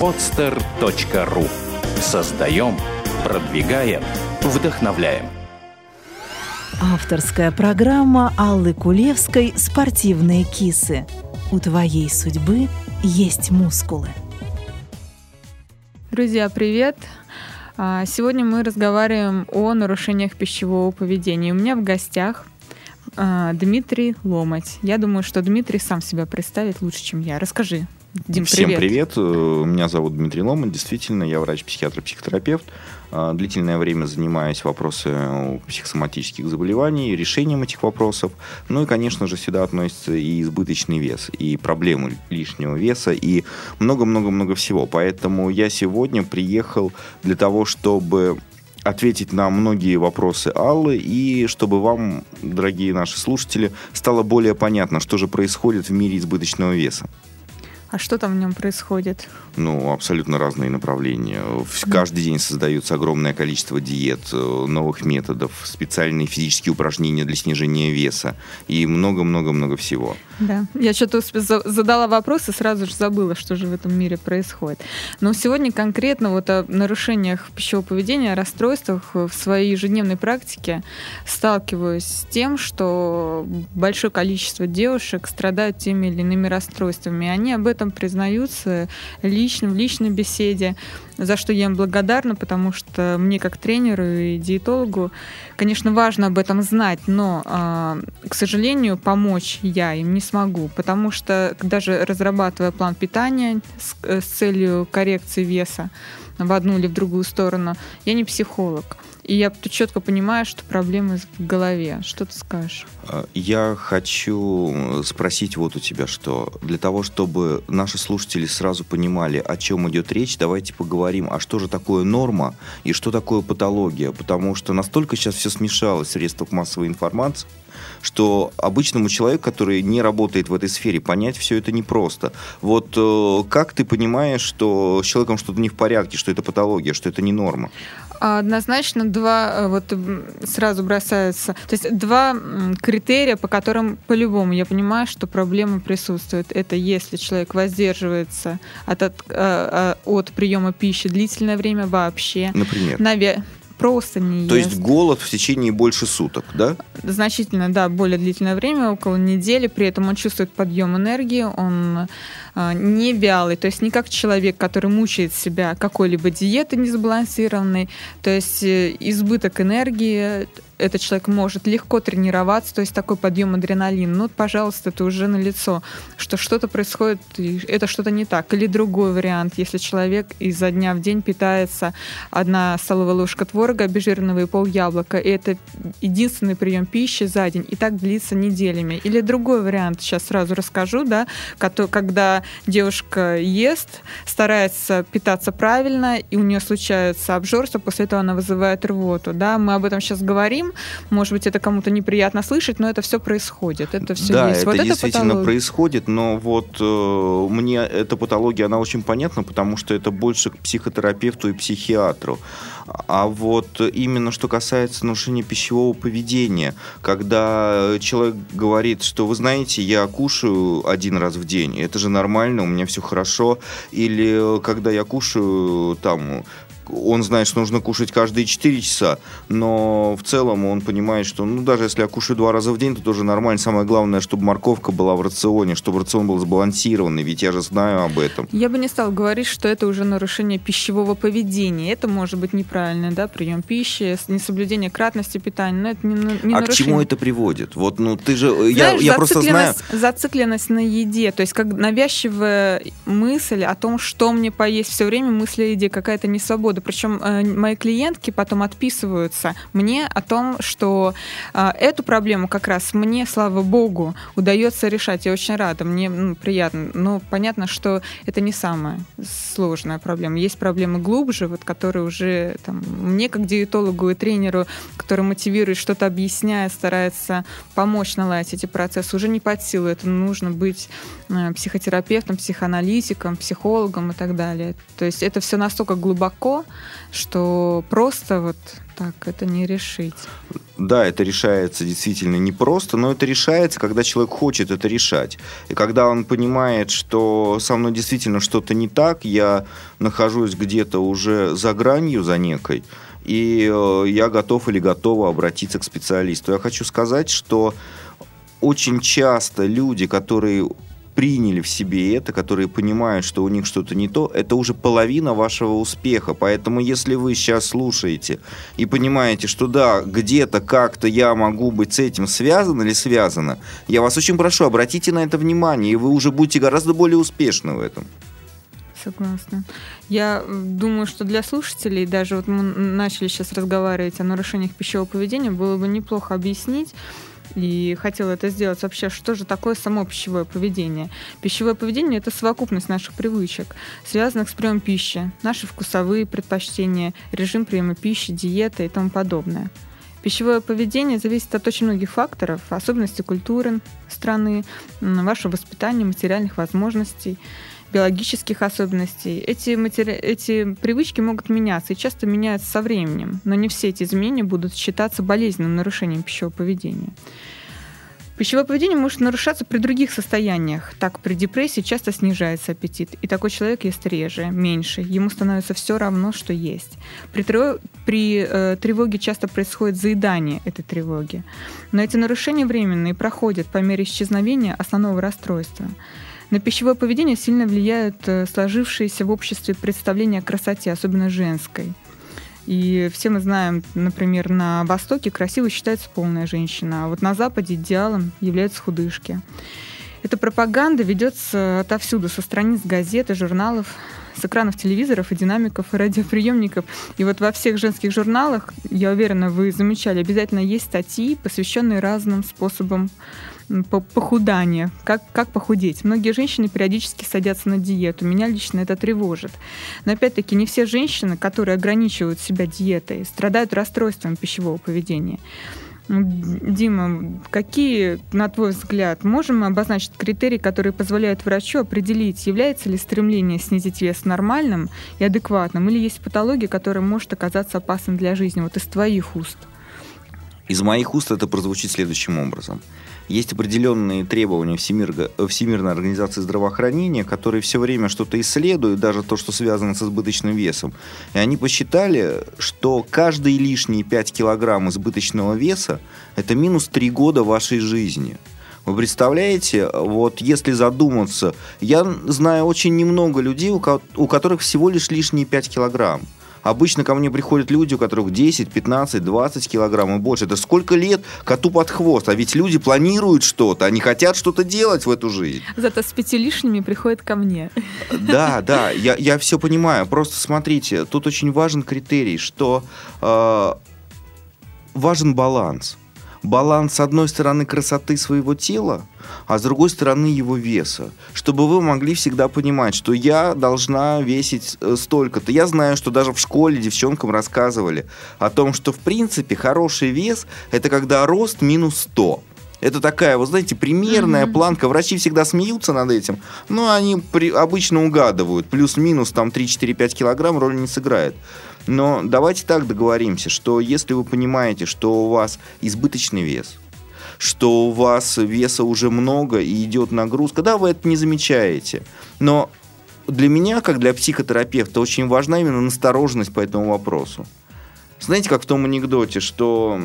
podster.ru Создаем, продвигаем, вдохновляем. Авторская программа Аллы Кулевской «Спортивные кисы». У твоей судьбы есть мускулы. Друзья, привет! А, сегодня мы разговариваем о нарушениях пищевого поведения. У меня в гостях а, Дмитрий Ломать. Я думаю, что Дмитрий сам себя представит лучше, чем я. Расскажи, Дим, Всем привет. привет. Э, меня зовут Дмитрий Ломан. Действительно, я врач-психиатр, психотерапевт. Э, длительное время занимаюсь вопросами психосоматических заболеваний, решением этих вопросов. Ну и, конечно же, сюда относится и избыточный вес, и проблемы лишнего веса, и много-много-много всего. Поэтому я сегодня приехал для того, чтобы ответить на многие вопросы Аллы и чтобы вам, дорогие наши слушатели, стало более понятно, что же происходит в мире избыточного веса. А что там в нем происходит? Ну, абсолютно разные направления. Каждый день создается огромное количество диет, э, новых методов, специальные физические упражнения для снижения веса и много-много-много всего. Да, я что-то задала вопрос и сразу же забыла, что же в этом мире происходит. Но сегодня конкретно вот о нарушениях пищевого поведения, о расстройствах в своей ежедневной практике сталкиваюсь с тем, что большое количество девушек страдают теми или иными расстройствами. Они об этом признаются лично, в личной беседе, за что я им благодарна, потому что мне как тренеру и диетологу, конечно, важно об этом знать, но, а, к сожалению, помочь я им не смогу, потому что даже разрабатывая план питания с, э, с целью коррекции веса в одну или в другую сторону, я не психолог. И я тут четко понимаю, что проблемы в голове. Что ты скажешь? А, я хочу спросить вот у тебя, что для того, чтобы наши слушатели сразу понимали, о чем идет речь, давайте поговорим, а что же такое норма и что такое патология, потому что настолько сейчас все смешалось в средствах массовой информации, что обычному человеку, который не работает в этой сфере, понять все это непросто. Вот э, как ты понимаешь, что с человеком что-то не в порядке, что это патология, что это не норма? Однозначно два э, вот сразу бросаются. То есть два критерия, по которым по-любому я понимаю, что проблема присутствует. Это если человек воздерживается от, от, э, от приема пищи длительное время вообще. Например? Наве просто не То ест. есть голод в течение больше суток, да? Значительно, да, более длительное время, около недели. При этом он чувствует подъем энергии, он не вялый, то есть не как человек, который мучает себя какой-либо диетой несбалансированной. То есть э, избыток энергии этот человек может легко тренироваться, то есть такой подъем адреналина, ну, пожалуйста, это уже на лицо, что что-то происходит, это что-то не так. Или другой вариант, если человек изо дня в день питается одна столовая ложка творога обезжиренного и пол яблока, и это единственный прием пищи за день, и так длится неделями. Или другой вариант, сейчас сразу расскажу, да, когда девушка ест, старается питаться правильно, и у нее случается обжорство, после этого она вызывает рвоту, да, мы об этом сейчас говорим. Может быть, это кому-то неприятно слышать, но это все происходит. Это все да, есть. это вот действительно это происходит, но вот э, мне эта патология, она очень понятна, потому что это больше к психотерапевту и психиатру. А вот именно что касается нарушения пищевого поведения, когда человек говорит, что вы знаете, я кушаю один раз в день, это же нормально, у меня все хорошо, или когда я кушаю там он знает, что нужно кушать каждые 4 часа, но в целом он понимает, что ну даже если я кушаю два раза в день, то тоже нормально. Самое главное, чтобы морковка была в рационе, чтобы рацион был сбалансированный, ведь я же знаю об этом. Я бы не стал говорить, что это уже нарушение пищевого поведения. Это может быть неправильно, да, прием пищи, несоблюдение кратности питания, но это не, не А нарушение. к чему это приводит? Вот, ну ты же, Знаешь, я, я просто знаю... Зацикленность на еде, то есть как навязчивая мысль о том, что мне поесть, все время мысль о еде, какая-то несвобода года. Причем э, мои клиентки потом отписываются мне о том, что э, эту проблему как раз мне, слава богу, удается решать. Я очень рада, мне ну, приятно. Но понятно, что это не самая сложная проблема. Есть проблемы глубже, вот, которые уже там, мне, как диетологу и тренеру, который мотивирует, что-то объясняет, старается помочь наладить эти процессы, уже не под силу. Это нужно быть э, психотерапевтом, психоаналитиком, психологом и так далее. То есть это все настолько глубоко, что просто вот так это не решить. Да, это решается действительно непросто, но это решается, когда человек хочет это решать. И когда он понимает, что со мной действительно что-то не так, я нахожусь где-то уже за гранью, за некой, и э, я готов или готова обратиться к специалисту. Я хочу сказать, что очень часто люди, которые приняли в себе это, которые понимают, что у них что-то не то, это уже половина вашего успеха. Поэтому если вы сейчас слушаете и понимаете, что да, где-то как-то я могу быть с этим связан или связано, я вас очень прошу, обратите на это внимание, и вы уже будете гораздо более успешны в этом. Согласна. Я думаю, что для слушателей, даже вот мы начали сейчас разговаривать о нарушениях пищевого поведения, было бы неплохо объяснить, и хотела это сделать вообще, что же такое само пищевое поведение. Пищевое поведение – это совокупность наших привычек, связанных с приемом пищи, наши вкусовые предпочтения, режим приема пищи, диета и тому подобное. Пищевое поведение зависит от очень многих факторов, особенностей культуры страны, вашего воспитания, материальных возможностей – биологических особенностей. Эти, матери... эти привычки могут меняться и часто меняются со временем, но не все эти изменения будут считаться болезненным нарушением пищевого поведения. Пищевое поведение может нарушаться при других состояниях. Так, при депрессии часто снижается аппетит, и такой человек ест реже, меньше. Ему становится все равно, что есть. При, тро... при э, тревоге часто происходит заедание этой тревоги. Но эти нарушения временные проходят по мере исчезновения основного расстройства. На пищевое поведение сильно влияют э, сложившиеся в обществе представления о красоте, особенно женской. И все мы знаем, например, на Востоке красивой считается полная женщина, а вот на Западе идеалом являются худышки. Эта пропаганда ведется отовсюду, со страниц газет и журналов, с экранов телевизоров и динамиков и радиоприемников. И вот во всех женских журналах, я уверена, вы замечали, обязательно есть статьи, посвященные разным способам похудания, как, как похудеть. Многие женщины периодически садятся на диету. Меня лично это тревожит. Но опять-таки не все женщины, которые ограничивают себя диетой, страдают расстройством пищевого поведения. Дима, какие, на твой взгляд, можем мы обозначить критерии, которые позволяют врачу определить, является ли стремление снизить вес нормальным и адекватным, или есть патология, которая может оказаться опасной для жизни, вот из твоих уст? Из моих уст это прозвучит следующим образом – есть определенные требования Всемир, Всемирной организации здравоохранения, которые все время что-то исследуют, даже то, что связано с избыточным весом. И они посчитали, что каждые лишние 5 килограмм избыточного веса – это минус 3 года вашей жизни. Вы представляете, вот если задуматься, я знаю очень немного людей, у которых всего лишь лишние 5 килограмм. Обычно ко мне приходят люди, у которых 10, 15, 20 килограмм и больше. Это сколько лет коту под хвост? А ведь люди планируют что-то, они хотят что-то делать в эту жизнь. Зато с пяти лишними приходят ко мне. Да, да, я, я все понимаю. Просто смотрите, тут очень важен критерий, что э, важен баланс баланс, с одной стороны, красоты своего тела, а с другой стороны его веса. Чтобы вы могли всегда понимать, что я должна весить э, столько-то. Я знаю, что даже в школе девчонкам рассказывали о том, что в принципе хороший вес это когда рост минус 100. Это такая, вы знаете, примерная mm-hmm. планка. Врачи всегда смеются над этим, но они при, обычно угадывают. Плюс-минус там 3-4-5 килограмм роли не сыграет. Но давайте так договоримся, что если вы понимаете, что у вас избыточный вес, что у вас веса уже много и идет нагрузка, да, вы это не замечаете. Но для меня, как для психотерапевта, очень важна именно настороженность по этому вопросу. Знаете, как в том анекдоте, что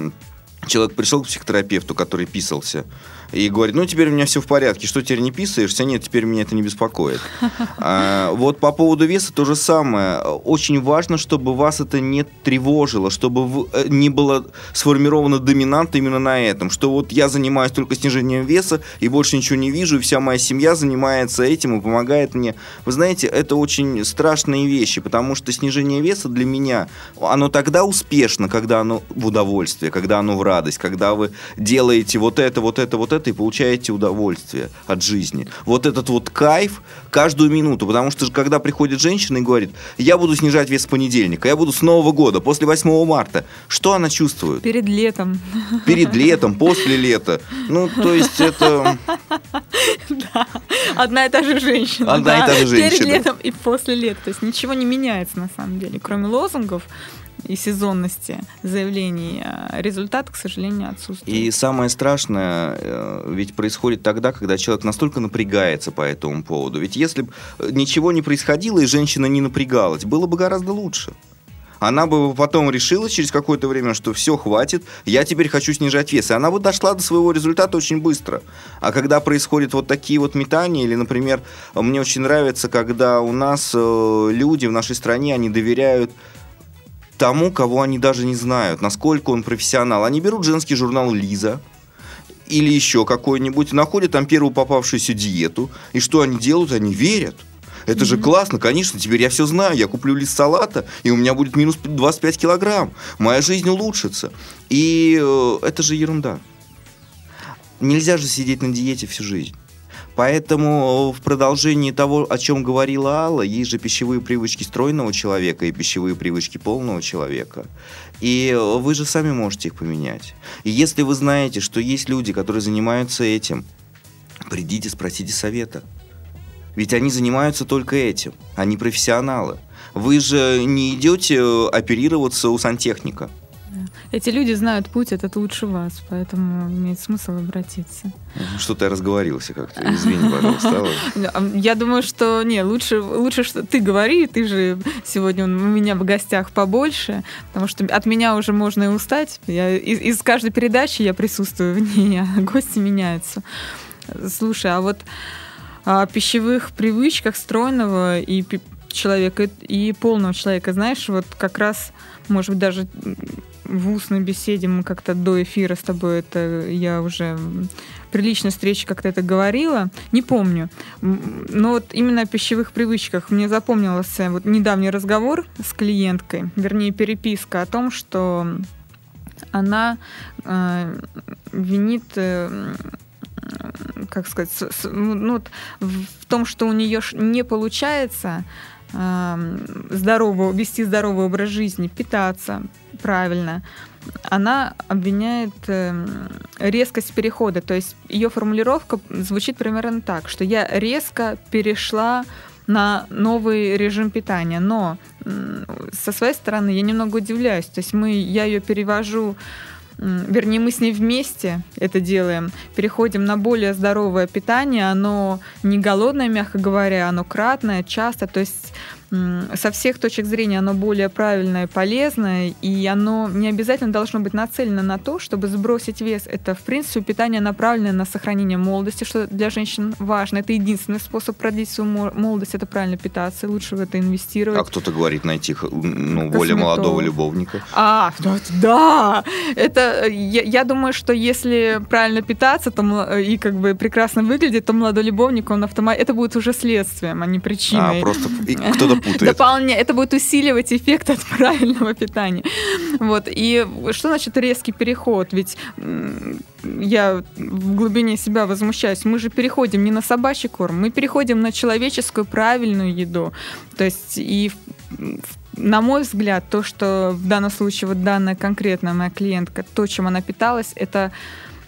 человек пришел к психотерапевту, который писался, и говорит, ну, теперь у меня все в порядке, что теперь не писаешься? Нет, теперь меня это не беспокоит. А, вот по поводу веса то же самое. Очень важно, чтобы вас это не тревожило, чтобы э, не было сформировано доминант именно на этом, что вот я занимаюсь только снижением веса и больше ничего не вижу, и вся моя семья занимается этим и помогает мне. Вы знаете, это очень страшные вещи, потому что снижение веса для меня, оно тогда успешно, когда оно в удовольствие, когда оно в радость, когда вы делаете вот это, вот это, вот это, это и получаете удовольствие от жизни. Вот этот вот кайф каждую минуту, потому что когда приходит женщина и говорит, я буду снижать вес с понедельника, я буду с Нового года, после 8 марта, что она чувствует? Перед летом. Перед летом, после лета. Ну, то есть это... Да, одна и та же женщина. Одна и та же женщина. Перед летом и после лета. То есть ничего не меняется на самом деле, кроме лозунгов и сезонности заявлений. а Результат, к сожалению, отсутствует. И самое страшное э, ведь происходит тогда, когда человек настолько напрягается по этому поводу. Ведь если бы ничего не происходило и женщина не напрягалась, было бы гораздо лучше. Она бы потом решила через какое-то время, что все, хватит, я теперь хочу снижать вес. И она бы дошла до своего результата очень быстро. А когда происходят вот такие вот метания, или, например, мне очень нравится, когда у нас э, люди в нашей стране, они доверяют тому, кого они даже не знают, насколько он профессионал. Они берут женский журнал «Лиза», или еще какой-нибудь, находят там первую попавшуюся диету, и что они делают? Они верят. Это же классно, конечно, теперь я все знаю. Я куплю лист салата, и у меня будет минус 25 килограмм. Моя жизнь улучшится. И э, это же ерунда. Нельзя же сидеть на диете всю жизнь. Поэтому в продолжении того, о чем говорила Алла, есть же пищевые привычки стройного человека и пищевые привычки полного человека. И вы же сами можете их поменять. И если вы знаете, что есть люди, которые занимаются этим, придите, спросите совета. Ведь они занимаются только этим. Они профессионалы. Вы же не идете оперироваться у сантехника. Эти люди знают путь этот лучше вас, поэтому имеет смысл обратиться. Что-то я разговорился как-то. Извини, пожалуйста. Я думаю, что не, лучше, лучше, что ты говори, ты же сегодня у меня в гостях побольше, потому что от меня уже можно и устать. Я, из, из каждой передачи я присутствую в ней, а гости меняются. Слушай, а вот о пищевых привычках стройного и человека и полного человека, знаешь, вот как раз, может быть, даже в устной беседе мы как-то до эфира с тобой это я уже при личной встрече как-то это говорила, не помню. Но вот именно о пищевых привычках мне запомнился вот недавний разговор с клиенткой, вернее переписка о том, что она э, винит э, как сказать, с- с- ну, вот в том, что у нее не получается здорово, вести здоровый образ жизни, питаться правильно, она обвиняет эм, резкость перехода. То есть ее формулировка звучит примерно так, что я резко перешла на новый режим питания. Но со своей стороны я немного удивляюсь. То есть мы, я ее перевожу вернее, мы с ней вместе это делаем, переходим на более здоровое питание, оно не голодное, мягко говоря, оно кратное, часто, то есть со всех точек зрения оно более правильное и полезное, и оно не обязательно должно быть нацелено на то, чтобы сбросить вес. Это, в принципе, питание направленное на сохранение молодости, что для женщин важно. Это единственный способ продлить свою мо- молодость, это правильно питаться, лучше в это инвестировать. А кто-то говорит найти ну, более молодого любовника. А, да, да, это я, я думаю, что если правильно питаться, то и как бы прекрасно выглядит, то молодой любовник, он автомат, это будет уже следствием, а не причиной. А, просто кто-то путает. Дополня... Это будет усиливать эффект от правильного питания. Вот. И что значит резкий переход? Ведь я в глубине себя возмущаюсь. Мы же переходим не на собачий корм, мы переходим на человеческую правильную еду. То есть и на мой взгляд, то, что в данном случае вот данная конкретная моя клиентка, то, чем она питалась, это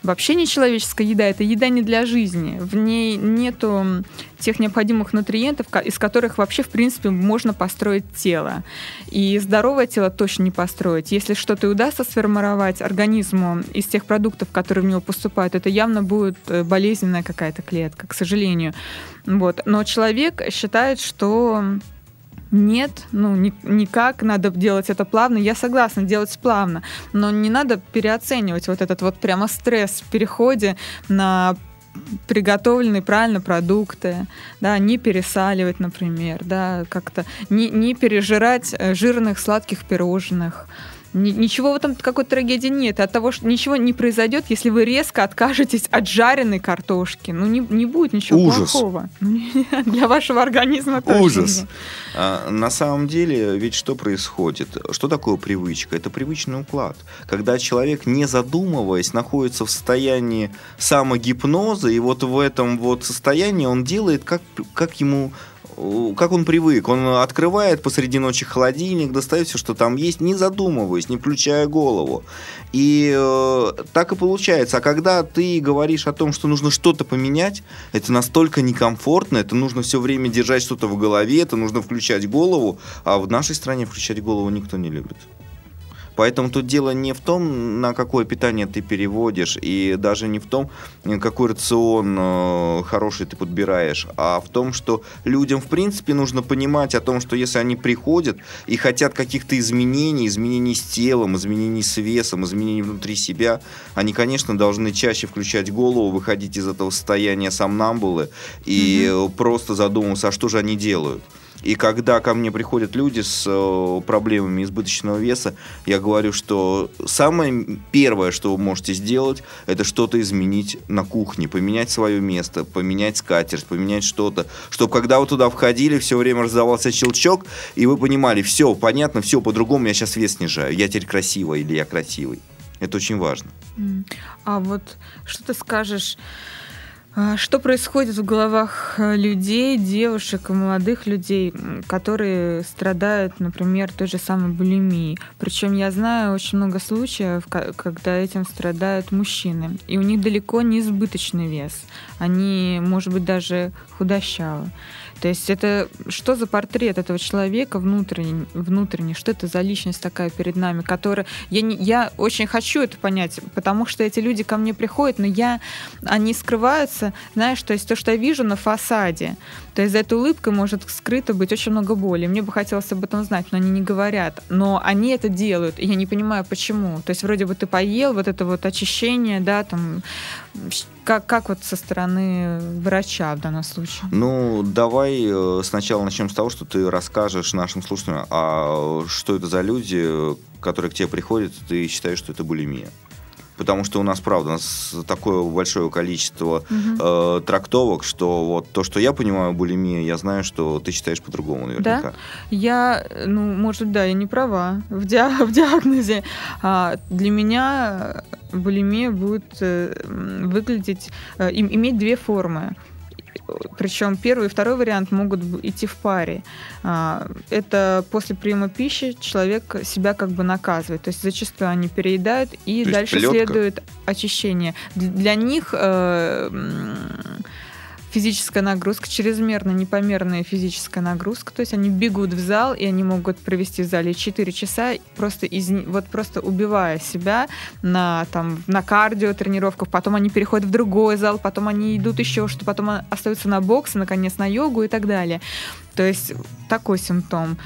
вообще не человеческая еда, это еда не для жизни. В ней нету тех необходимых нутриентов, из которых вообще, в принципе, можно построить тело. И здоровое тело точно не построить. Если что-то удастся сформировать организму из тех продуктов, которые в него поступают, это явно будет э, болезненная какая-то клетка, к сожалению. Вот. Но человек считает, что нет, ну ни- никак, надо делать это плавно. Я согласна, делать плавно, но не надо переоценивать вот этот вот прямо стресс в переходе на приготовленные правильно продукты, да, не пересаливать, например, да, как-то не, не пережирать э, жирных сладких пирожных. Ничего в этом какой-то трагедии нет. От того, что ничего не произойдет, если вы резко откажетесь от жареной картошки. Ну, не, не будет ничего Ужас. плохого. Для вашего организма тоже. Ужас. А, на самом деле, ведь что происходит? Что такое привычка? Это привычный уклад. Когда человек, не задумываясь, находится в состоянии самогипноза, и вот в этом вот состоянии он делает, как, как ему как он привык. Он открывает посреди ночи холодильник, достает все, что там есть, не задумываясь, не включая голову. И э, так и получается. А когда ты говоришь о том, что нужно что-то поменять, это настолько некомфортно, это нужно все время держать что-то в голове, это нужно включать голову, а в нашей стране включать голову никто не любит. Поэтому тут дело не в том, на какое питание ты переводишь, и даже не в том, какой рацион э, хороший ты подбираешь, а в том, что людям, в принципе, нужно понимать о том, что если они приходят и хотят каких-то изменений, изменений с телом, изменений с весом, изменений внутри себя, они, конечно, должны чаще включать голову, выходить из этого состояния сомнамбулы и mm-hmm. просто задумываться, а что же они делают. И когда ко мне приходят люди с э, проблемами избыточного веса, я говорю, что самое первое, что вы можете сделать, это что-то изменить на кухне, поменять свое место, поменять скатерть, поменять что-то, чтобы когда вы туда входили, все время раздавался щелчок, и вы понимали, все, понятно, все, по-другому я сейчас вес снижаю, я теперь красивая или я красивый. Это очень важно. А вот что ты скажешь что происходит в головах э, людей, девушек и молодых людей, которые страдают, например, той же самой булимией? Причем я знаю очень много случаев, когда этим страдают мужчины. И у них далеко не избыточный вес. Они, может быть, даже худощавы. То есть это что за портрет этого человека внутренний, внутренний что это за личность такая перед нами, которая... Я, не, я очень хочу это понять, потому что эти люди ко мне приходят, но я... Они скрываются, знаешь, то есть то, что я вижу на фасаде, то есть за этой улыбкой может скрыто быть очень много боли. Мне бы хотелось об этом знать, но они не говорят. Но они это делают, и я не понимаю, почему. То есть вроде бы ты поел, вот это вот очищение, да, там как, как вот со стороны врача в данном случае? Ну, давай э, сначала начнем с того, что ты расскажешь нашим слушателям, а что это за люди, которые к тебе приходят, ты считаешь, что это булимия потому что у нас, правда, у нас такое большое количество угу. э, трактовок, что вот то, что я понимаю булимия, я знаю, что ты считаешь по-другому наверняка. Да? Я, ну, может, да, я не права в, ди- в диагнозе. А, для меня булимия будет э, выглядеть, э, иметь две формы причем первый и второй вариант могут идти в паре. А, это после приема пищи человек себя как бы наказывает. То есть зачастую они переедают, и То дальше следует очищение. Для них э, физическая нагрузка, чрезмерно непомерная физическая нагрузка. То есть они бегут в зал, и они могут провести в зале 4 часа, просто, из, вот просто убивая себя на, там, на кардио тренировках. Потом они переходят в другой зал, потом они идут еще, что потом остаются на бокс, наконец на йогу и так далее. То есть такой симптом.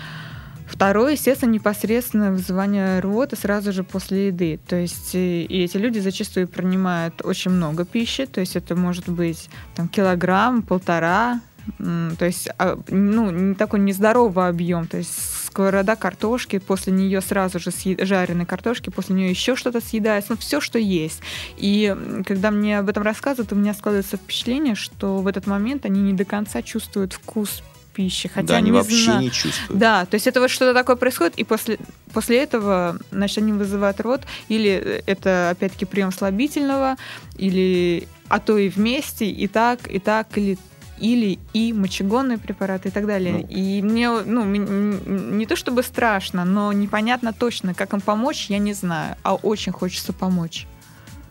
Второе, естественно, непосредственно вызывание рвоты сразу же после еды. То есть и эти люди зачастую принимают очень много пищи, то есть это может быть там, килограмм, полтора, то есть а, ну, такой нездоровый объем. То есть сковорода картошки, после нее сразу же съед... жареной картошки, после нее еще что-то съедается, ну, все, что есть. И когда мне об этом рассказывают, у меня складывается впечатление, что в этот момент они не до конца чувствуют вкус пищи. Хотя да, они не вообще знают. не чувствуют. Да, то есть это вот что-то такое происходит, и после, после этого, значит, они вызывают рот, или это, опять-таки, прием слабительного, или а то и вместе, и так, и так, или или и мочегонные препараты и так далее. Ну. И мне, ну, не то чтобы страшно, но непонятно точно, как им помочь, я не знаю, а очень хочется помочь.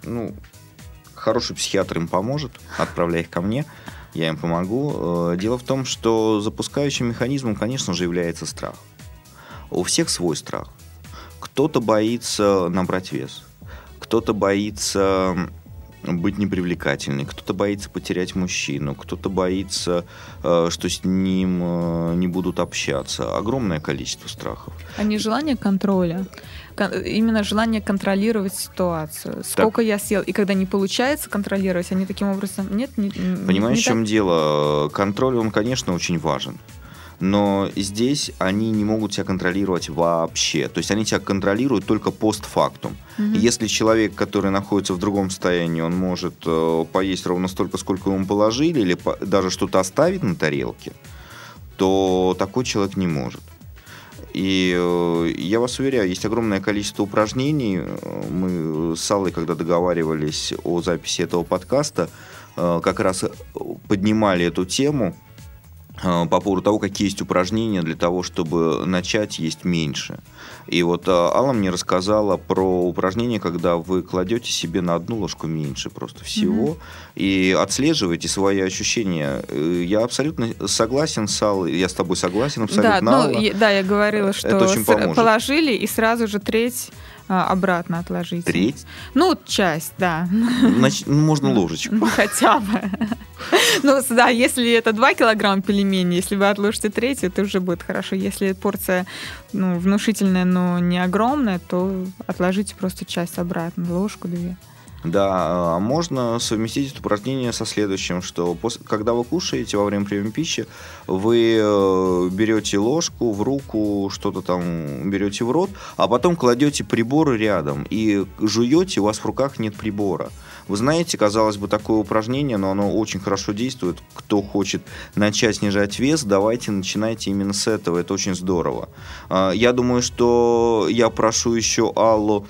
Ну, хороший психиатр им поможет, отправляй их ко мне я им помогу. Э, дело в том, что запускающим механизмом, конечно же, является страх. У всех свой страх. Кто-то боится набрать вес, кто-то боится быть непривлекательной, кто-то боится потерять мужчину, кто-то боится, э, что с ним э, не будут общаться. Огромное количество страхов. А не желание контроля? Именно желание контролировать ситуацию. Сколько так. я съел, и когда не получается контролировать, они таким образом нет, не, Понимаешь, не в чем так? дело? Контроль, он, конечно, очень важен. но здесь они не могут себя контролировать вообще. То есть они себя контролируют только постфактум. Угу. Если человек, который находится в другом состоянии, он может э, поесть ровно столько, сколько ему положили, или по, даже что-то оставить на тарелке, то такой человек не может. И э, я вас уверяю, есть огромное количество упражнений. Мы с Аллой, когда договаривались о записи этого подкаста, э, как раз поднимали эту тему по поводу того, какие есть упражнения для того, чтобы начать есть меньше. И вот э, Алла мне рассказала про упражнение, когда вы кладете себе на одну ложку меньше просто всего угу. и отслеживаете свои ощущения. Э, я абсолютно согласен с Аллой, я с тобой согласен абсолютно. Да, ну, да я говорила, что Это очень положили и сразу же треть обратно отложить. Треть? Ну, часть, да. Значит, ну, можно ложечку. Ну, хотя бы. Ну, да, если это 2 килограмма пельменей, если вы отложите треть, это уже будет хорошо. Если порция ну, внушительная, но не огромная, то отложите просто часть обратно, ложку-две. Да, а можно совместить это упражнение со следующим, что после, когда вы кушаете во время приема пищи, вы э, берете ложку в руку, что-то там берете в рот, а потом кладете прибор рядом и жуете, у вас в руках нет прибора. Вы знаете, казалось бы, такое упражнение, но оно очень хорошо действует. Кто хочет начать снижать вес, давайте начинайте именно с этого. Это очень здорово. А, я думаю, что я прошу еще Аллу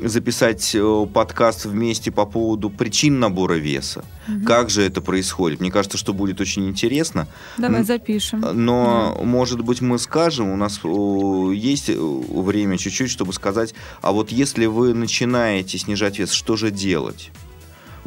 записать э, подкаст вместе по поводу причин набора веса. Угу. Как же это происходит? Мне кажется, что будет очень интересно. Давай запишем. Но, да. может быть, мы скажем, у нас есть э, время чуть-чуть, чтобы сказать, а вот если вы начинаете снижать вес, что же делать?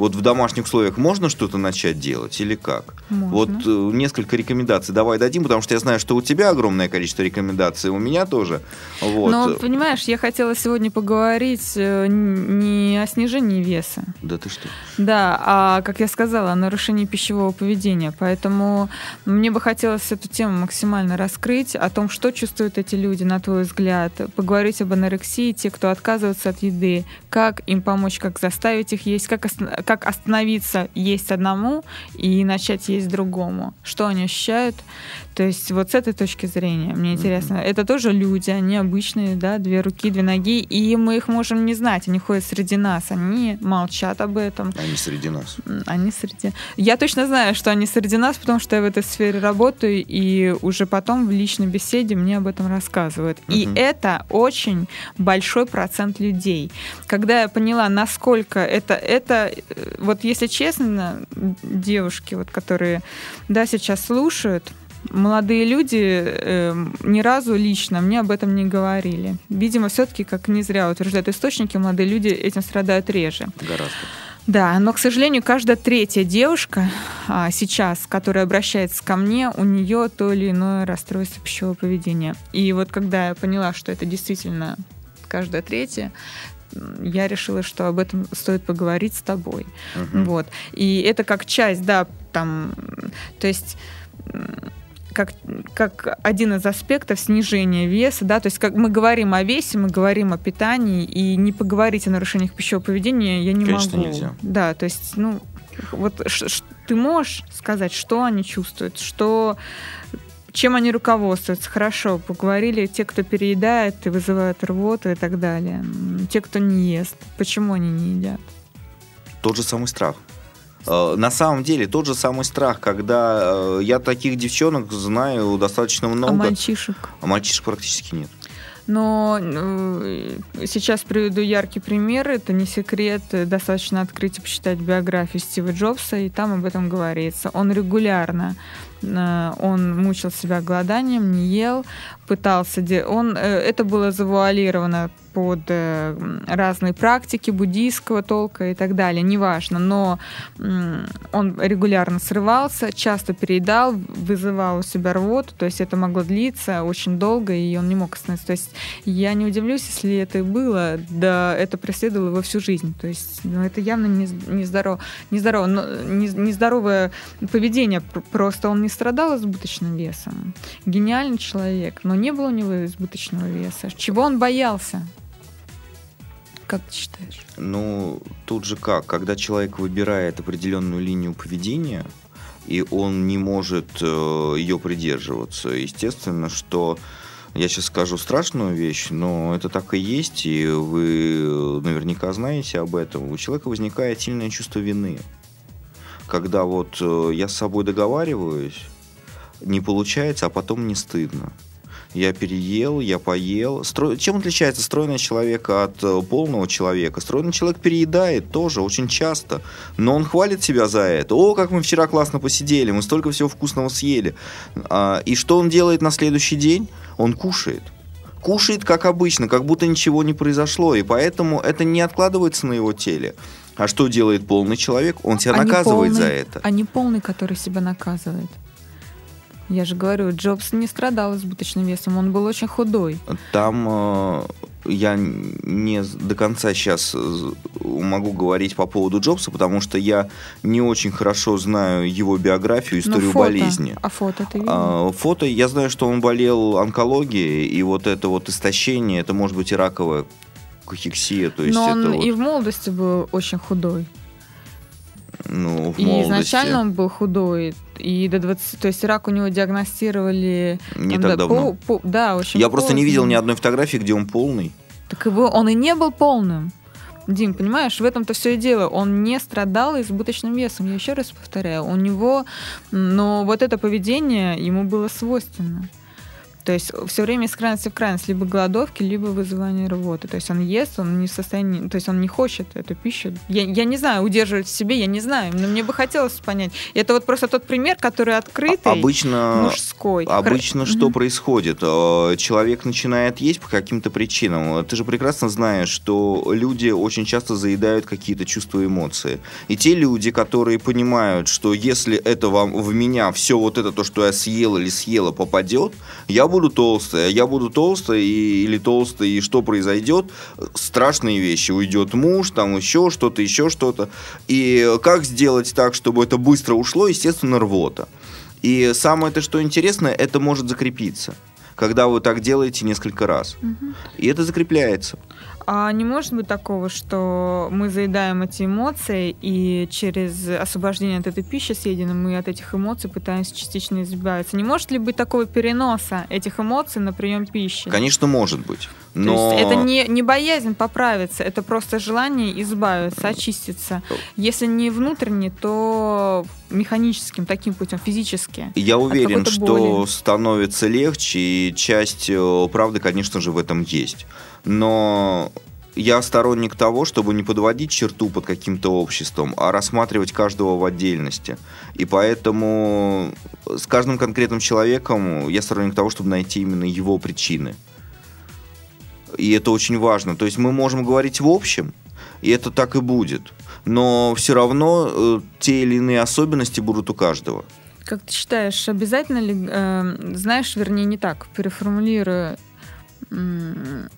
Вот в домашних условиях можно что-то начать делать или как? Можно. Вот э, несколько рекомендаций давай дадим, потому что я знаю, что у тебя огромное количество рекомендаций, у меня тоже. Вот. Но, понимаешь, я хотела сегодня поговорить э, не о снижении веса. Да ты что? Да, а, как я сказала, о нарушении пищевого поведения. Поэтому мне бы хотелось эту тему максимально раскрыть, о том, что чувствуют эти люди, на твой взгляд, поговорить об анорексии, те, кто отказывается от еды, как им помочь, как заставить их есть, как как остановиться есть одному и начать есть другому. Что они ощущают? То есть вот с этой точки зрения мне интересно. Mm-hmm. Это тоже люди, они обычные, да, две руки, две ноги, и мы их можем не знать. Они ходят среди нас, они молчат об этом. Они среди нас. Они среди... Я точно знаю, что они среди нас, потому что я в этой сфере работаю, и уже потом в личной беседе мне об этом рассказывают. Mm-hmm. И это очень большой процент людей. Когда я поняла, насколько это, это вот если честно, девушки, вот, которые да, сейчас слушают, молодые люди э, ни разу лично мне об этом не говорили. Видимо, все-таки, как не зря утверждают источники, молодые люди этим страдают реже. Гораздо. Да, но, к сожалению, каждая третья девушка а, сейчас, которая обращается ко мне, у нее то или иное расстройство пищевого поведения. И вот когда я поняла, что это действительно каждая третья, я решила, что об этом стоит поговорить с тобой. Uh-huh. Вот. И это как часть, да, там, то есть как, как один из аспектов снижения веса, да, то есть как мы говорим о весе, мы говорим о питании, и не поговорить о нарушениях пищевого поведения я не Конечно, могу. нельзя. Да, то есть, ну, вот ш, ш, ты можешь сказать, что они чувствуют, что чем они руководствуются? Хорошо, поговорили те, кто переедает и вызывает рвоту и так далее. Те, кто не ест. Почему они не едят? Тот же самый страх. Э, на самом деле, тот же самый страх, когда э, я таких девчонок знаю достаточно много. А мальчишек? А мальчишек практически нет. Но э, сейчас приведу яркий пример. Это не секрет. Достаточно открыть и почитать биографию Стива Джобса, и там об этом говорится. Он регулярно он мучил себя голоданием, не ел, пытался... Он, это было завуалировано под э, разные практики буддийского толка и так далее, неважно, но он регулярно срывался, часто переедал, вызывал у себя рвоту, то есть это могло длиться очень долго, и он не мог остановиться. То есть я не удивлюсь, если это и было, да это преследовало его всю жизнь. То есть ну, это явно нездорово, нездорово, нездоровое поведение, просто он не страдал избыточным весом. Гениальный человек, но не было у него избыточного веса. Чего он боялся? Как ты считаешь? Ну, тут же как, когда человек выбирает определенную линию поведения, и он не может э, ее придерживаться. Естественно, что я сейчас скажу страшную вещь, но это так и есть, и вы наверняка знаете об этом. У человека возникает сильное чувство вины. Когда вот э, я с собой договариваюсь, не получается, а потом не стыдно я переел, я поел. Стро... Чем отличается стройный человек от э, полного человека? Стройный человек переедает тоже очень часто, но он хвалит себя за это. О, как мы вчера классно посидели, мы столько всего вкусного съели. А, и что он делает на следующий день? Он кушает кушает как обычно, как будто ничего не произошло, и поэтому это не откладывается на его теле. А что делает полный человек? Он себя а наказывает полный, за это. А не полный, который себя наказывает. Я же говорю, Джобс не страдал избыточным весом, он был очень худой. Там э, я не до конца сейчас э, могу говорить по поводу Джобса, потому что я не очень хорошо знаю его биографию, ну, историю фото. болезни. А фото ты видел? А, фото, я знаю, что он болел онкологией, и вот это вот истощение, это может быть и раковая кахексия. То есть Но это он вот... и в молодости был очень худой. Ну, в и молодости. изначально он был худой, и до 20, то есть рак у него диагностировали... Не там, так да, давно. По, по, да, очень Я просто не видел ни одной фотографии, где он полный. Так его, он и не был полным. Дим, понимаешь, в этом-то все и дело. Он не страдал избыточным весом. Я еще раз повторяю, у него, но вот это поведение ему было свойственно. То есть все время из крайности в крайность, либо голодовки, либо вызывание рвоты. То есть он ест, он не в состоянии, то есть он не хочет эту пищу. Я, я не знаю, удерживать в себе, я не знаю, но мне бы хотелось понять. И это вот просто тот пример, который открытый, Обычно, мужской. обычно Хр- что Мгм. происходит? Э, Человек начинает есть по каким-то причинам. Ты же прекрасно знаешь, что люди очень часто заедают какие-то чувства и эмоции. И те люди, которые понимают, что если это вам в меня все вот это то, что я съел или съела, попадет, я буду толстая, я буду толстая и, или толстая, и что произойдет? Страшные вещи. Уйдет муж, там еще что-то, еще что-то. И как сделать так, чтобы это быстро ушло? Естественно, рвота. И самое то, что интересно, это может закрепиться, когда вы так делаете несколько раз. И это закрепляется. А не может быть такого, что мы заедаем эти эмоции, и через освобождение от этой пищи съеденной мы от этих эмоций пытаемся частично избавиться? Не может ли быть такого переноса этих эмоций на прием пищи? Конечно, может быть. То Но... есть это не, не боязнь поправиться, это просто желание избавиться, очиститься. Если не внутренне, то механическим, таким путем, физически. Я уверен, что боли. становится легче, и часть э, правды, конечно же, в этом есть. Но я сторонник того, чтобы не подводить черту под каким-то обществом, а рассматривать каждого в отдельности. И поэтому с каждым конкретным человеком я сторонник того, чтобы найти именно его причины. И это очень важно. То есть мы можем говорить в общем, и это так и будет. Но все равно э, те или иные особенности будут у каждого. Как ты считаешь, обязательно ли, э, знаешь, вернее, не так, переформулирую, м,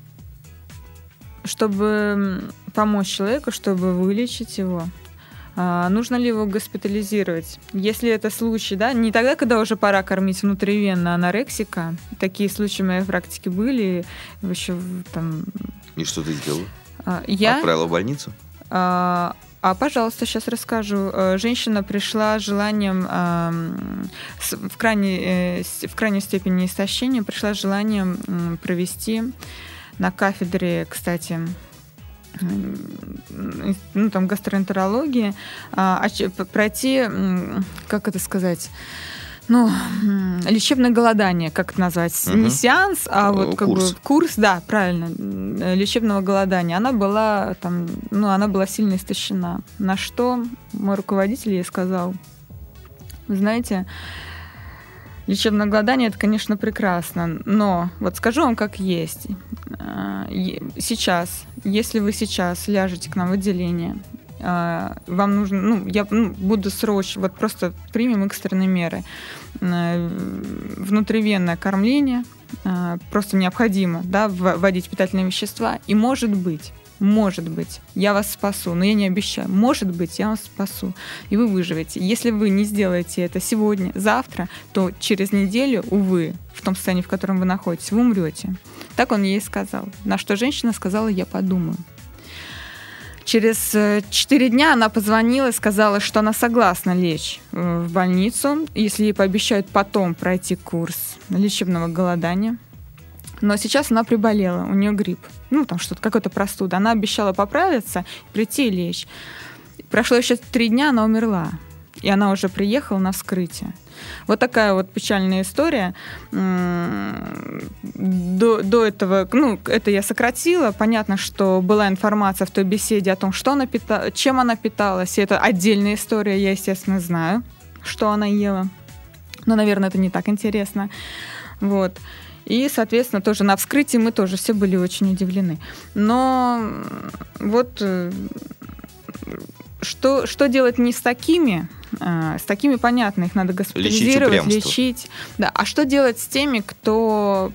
чтобы помочь человеку, чтобы вылечить его, а, нужно ли его госпитализировать? Если это случай, да, не тогда, когда уже пора кормить внутривенно анорексика, такие случаи в моей практике были, еще там... И что ты сделал? а, Я... Отправила в больницу? А, а, пожалуйста, сейчас расскажу. Э, Женщина пришла с желанием, в, крайней, э, в крайней степени истощения, пришла с желанием провести на кафедре, кстати, ну, там, гастроэнтерологии, а, п- пройти, как это сказать, ну, лечебное голодание, как это назвать? Мгм. Не сеанс, а Э, вот как курс. бы курс, да, правильно, э, лечебного голодания. Она была там, ну, она была сильно истощена. На что мой руководитель ей сказал, знаете, лечебное голодание это, конечно, прекрасно, но вот скажу вам как есть. Е- Сейчас, если вы сейчас ляжете к нам в отделение, а, вам нужно, ну, я ну, буду срочно, вот просто примем экстренные меры. Э, Внутривенное кормление, просто необходимо, да, вводить питательные вещества, и может быть, может быть, я вас спасу, но я не обещаю. Может быть, я вас спасу, и вы выживете. Если вы не сделаете это сегодня, завтра, то через неделю, увы, в том состоянии, в котором вы находитесь, вы умрете. Так он ей сказал. На что женщина сказала, я подумаю. Через э, четыре дня она позвонила и сказала, что она согласна лечь э, в больницу, если ей пообещают потом пройти курс лечебного голодания. Но сейчас она приболела, у нее грипп. Ну, там что-то, какая-то простуда. Она обещала поправиться, прийти и лечь. Прошло еще три дня, она умерла. И она уже приехала на вскрытие. Вот такая вот печальная история. До, до этого, ну, это я сократила. Понятно, что была информация в той беседе о том, что она пита... чем она питалась. И это отдельная история, я, естественно, знаю, что она ела. Но, наверное, это не так интересно. Вот. И, соответственно, тоже на вскрытии мы тоже все были очень удивлены. Но вот э, что, что делать не с такими, а, с такими понятно, их надо госпитализировать, лечить, лечить. Да. А что делать с теми, кто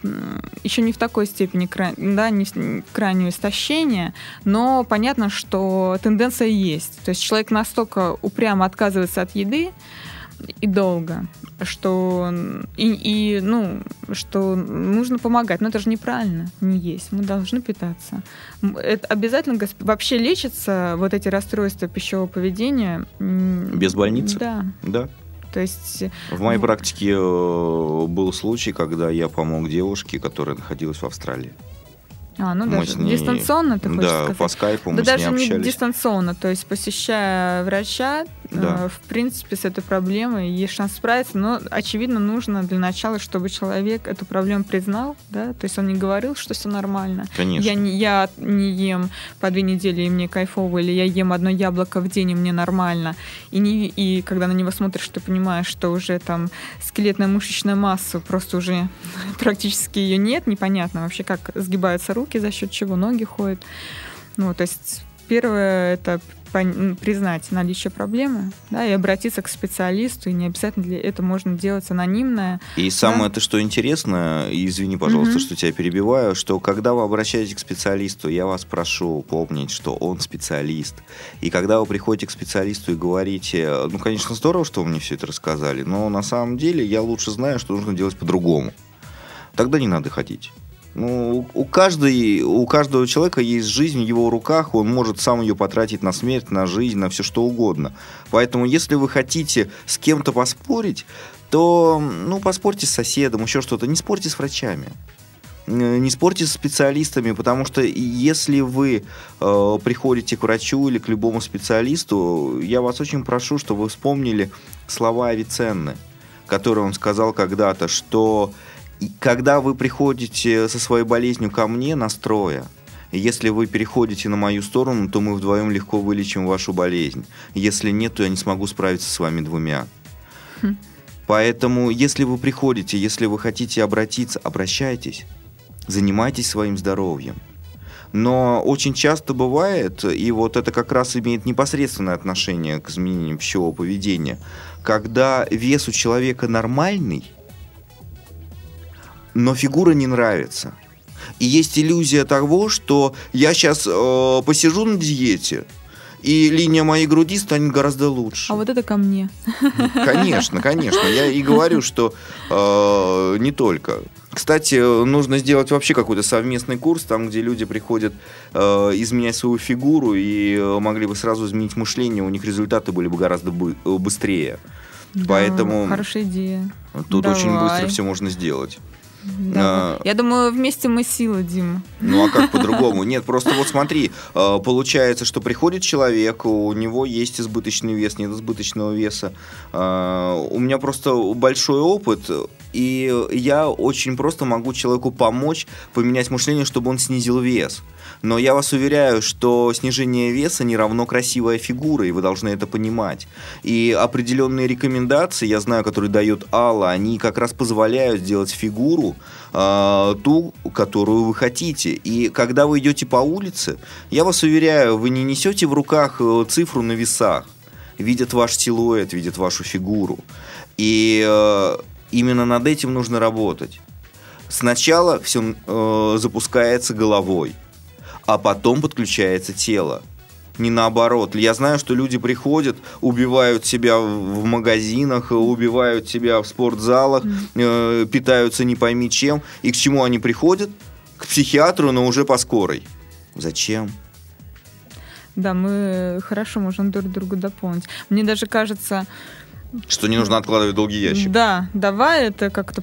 еще не в такой степени, да, не крайнего истощения, но понятно, что тенденция есть. То есть человек настолько упрямо отказывается от еды, и долго, что и, и ну что нужно помогать, но это же неправильно, не есть, мы должны питаться. Это обязательно вообще лечится вот эти расстройства пищевого поведения без больницы. Да. Да. То есть... В моей практике э, был случай, когда я помог девушке, которая находилась в Австралии. А, ну мы даже ней... дистанционно, ты хочешь да, сказать? по скайпу да мы даже с ней общались. не дистанционно, то есть посещая врача, да. э, в принципе, с этой проблемой есть шанс справиться, но, очевидно, нужно для начала, чтобы человек эту проблему признал, да, то есть он не говорил, что все нормально. Конечно. Я не, я не ем по две недели, и мне кайфово, или я ем одно яблоко в день, и мне нормально. И, не, и когда на него смотришь, ты понимаешь, что уже там скелетная мышечная масса, просто уже практически ее нет, непонятно вообще, как сгибаются руки, за счет чего ноги ходят. Ну, то есть первое это признать наличие проблемы, да, и обратиться к специалисту, и не обязательно для этого можно делать анонимное. И самое да? это, что интересно, извини, пожалуйста, угу. что тебя перебиваю, что когда вы обращаетесь к специалисту, я вас прошу помнить, что он специалист. И когда вы приходите к специалисту и говорите, ну, конечно, здорово, что вы мне все это рассказали, но на самом деле я лучше знаю, что нужно делать по-другому. Тогда не надо ходить. Ну, у, каждой, у каждого человека есть жизнь в его руках, он может сам ее потратить на смерть, на жизнь, на все что угодно. Поэтому, если вы хотите с кем-то поспорить, то, ну, поспорьте с соседом, еще что-то. Не спорьте с врачами не спорьте с специалистами, потому что если вы э, приходите к врачу или к любому специалисту, я вас очень прошу, чтобы вы вспомнили слова Авиценны, которые он сказал когда-то, что и когда вы приходите со своей болезнью ко мне настроя, если вы переходите на мою сторону, то мы вдвоем легко вылечим вашу болезнь. Если нет, то я не смогу справиться с вами двумя. Хм. Поэтому, если вы приходите, если вы хотите обратиться, обращайтесь. Занимайтесь своим здоровьем. Но очень часто бывает, и вот это как раз имеет непосредственное отношение к изменению пищевого поведения, когда вес у человека нормальный, но фигура не нравится. И есть иллюзия того, что я сейчас э, посижу на диете, и линия моей груди станет гораздо лучше. А вот это ко мне. Конечно, конечно. Я и говорю, что э, не только. Кстати, нужно сделать вообще какой-то совместный курс, там, где люди приходят э, изменять свою фигуру и э, могли бы сразу изменить мышление, у них результаты были бы гораздо бы, э, быстрее. Да, Поэтому хорошая идея. Тут Давай. очень быстро все можно сделать. Да. А, Я думаю, вместе мы сила, Дима. Ну а как по-другому? Нет, просто вот смотри, а, получается, что приходит человек, у него есть избыточный вес, нет избыточного веса. А, у меня просто большой опыт, и я очень просто могу человеку помочь поменять мышление, чтобы он снизил вес. Но я вас уверяю, что снижение веса не равно красивая фигура, и вы должны это понимать. И определенные рекомендации, я знаю, которые дает Алла, они как раз позволяют сделать фигуру э, ту, которую вы хотите. И когда вы идете по улице, я вас уверяю, вы не несете в руках э, цифру на весах. Видят ваш силуэт, видят вашу фигуру. И э, именно над этим нужно работать. Сначала все э, запускается головой а потом подключается тело. Не наоборот. Я знаю, что люди приходят, убивают себя в магазинах, убивают себя в спортзалах, э, питаются не пойми чем. И к чему они приходят? К психиатру, но уже по скорой. Зачем? Да, мы хорошо можем друг друга дополнить. Мне даже кажется... Что не нужно откладывать долгий ящик. Да, давай это как-то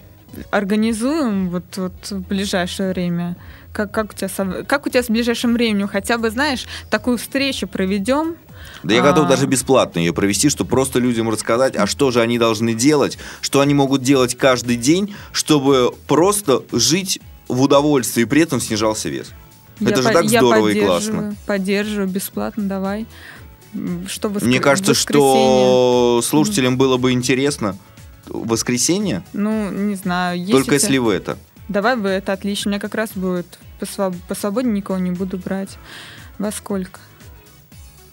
организуем вот, вот в ближайшее время. Как, как, у тебя, как у тебя с ближайшим временем? Хотя бы, знаешь, такую встречу проведем, да я готов а. даже бесплатно ее провести, чтобы просто людям рассказать, а что же они должны делать, что они могут делать каждый день, чтобы просто жить в удовольствии, и при этом снижался вес. Я Это же так здорово и классно. Поддерживаю бесплатно, давай. Что воскр... Мне кажется, что слушателям было бы интересно. Воскресенье? Ну, не знаю. Есть Только если вы это. Давай вы это, отлично. У меня как раз будет по свободе никого не буду брать. Во сколько?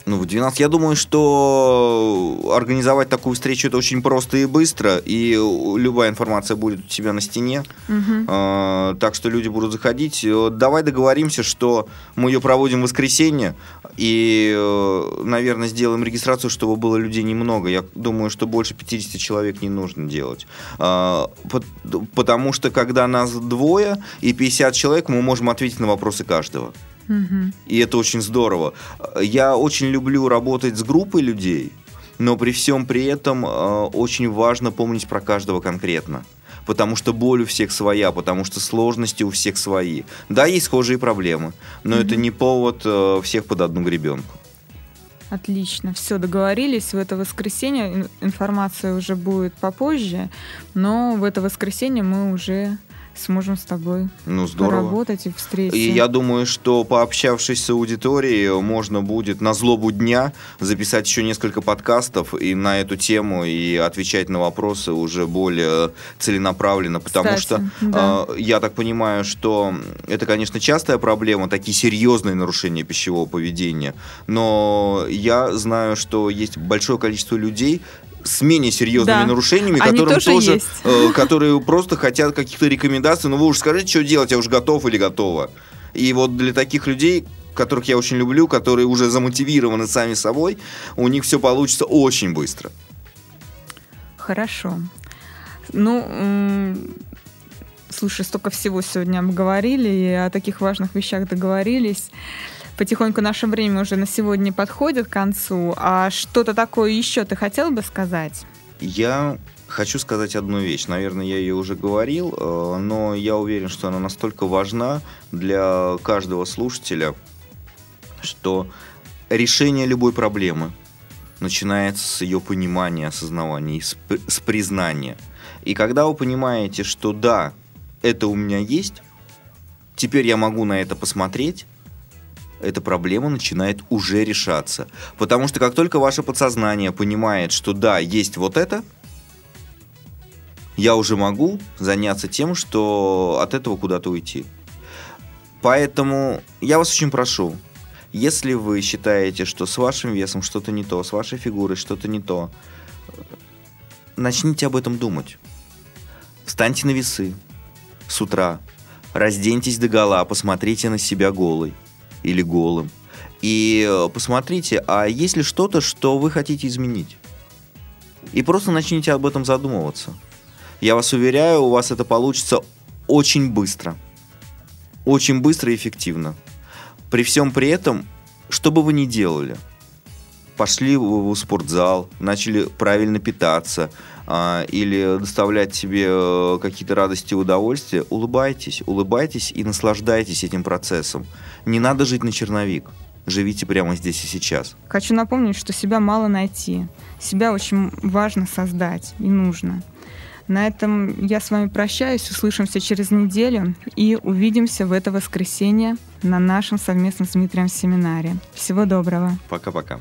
Ну, в 12. Я думаю, что организовать такую встречу это очень просто и быстро, и любая информация будет у тебя на стене. Угу. А, так что люди будут заходить. Давай договоримся, что мы ее проводим в воскресенье, и, э, наверное, сделаем регистрацию, чтобы было людей немного. Я думаю, что больше 50 человек не нужно делать. А, потому что, когда нас двое и 50 человек, мы можем ответить на вопросы каждого. И это очень здорово. Я очень люблю работать с группой людей, но при всем при этом э, очень важно помнить про каждого конкретно. Потому что боль у всех своя, потому что сложности у всех свои. Да, есть схожие проблемы, но mm это не повод э, всех под одну гребенку. Отлично, все, договорились. В это воскресенье информация уже будет попозже, но в это воскресенье мы уже сможем с тобой ну, здорово. поработать и встретиться. И я думаю, что пообщавшись с аудиторией, можно будет на злобу дня записать еще несколько подкастов и на эту тему и отвечать на вопросы уже более целенаправленно, потому Кстати, что да. э, я так понимаю, что это, конечно, частая проблема, такие серьезные нарушения пищевого поведения, но я знаю, что есть большое количество людей, с менее серьезными да. нарушениями, Они которым тоже, тоже э, которые просто хотят каких-то рекомендаций. Ну вы уж скажите, что делать, я уже готов или готова. И вот для таких людей, которых я очень люблю, которые уже замотивированы сами собой, у них все получится очень быстро. Хорошо. Ну, слушай, столько всего сегодня обговорили, и о таких важных вещах договорились потихоньку наше время уже на сегодня подходит к концу. А что-то такое еще ты хотел бы сказать? Я хочу сказать одну вещь. Наверное, я ее уже говорил, э, но я уверен, что она настолько важна для каждого слушателя, что решение любой проблемы начинается с ее понимания, осознавания, с, с признания. И когда вы понимаете, что да, это у меня есть, теперь я могу на это посмотреть, эта проблема начинает уже решаться. Потому что как только ваше подсознание понимает, что да, есть вот это, я уже могу заняться тем, что от этого куда-то уйти. Поэтому я вас очень прошу, если вы считаете, что с вашим весом что-то не то, с вашей фигурой что-то не то, начните об этом думать. Встаньте на весы с утра, разденьтесь до гола, посмотрите на себя голой или голым. И э, посмотрите, а есть ли что-то, что вы хотите изменить? И просто начните об этом задумываться. Я вас уверяю, у вас это получится очень быстро. Очень быстро и эффективно. При всем при этом, что бы вы ни делали, пошли в спортзал, начали правильно питаться, а, или доставлять себе э, какие-то радости и удовольствия, улыбайтесь, улыбайтесь и наслаждайтесь этим процессом. Не надо жить на черновик. Живите прямо здесь и сейчас. Хочу напомнить, что себя мало найти. Себя очень важно создать и нужно. На этом я с вами прощаюсь. Услышимся через неделю и увидимся в это воскресенье на нашем совместном с Дмитрием семинаре. Всего доброго. Пока-пока.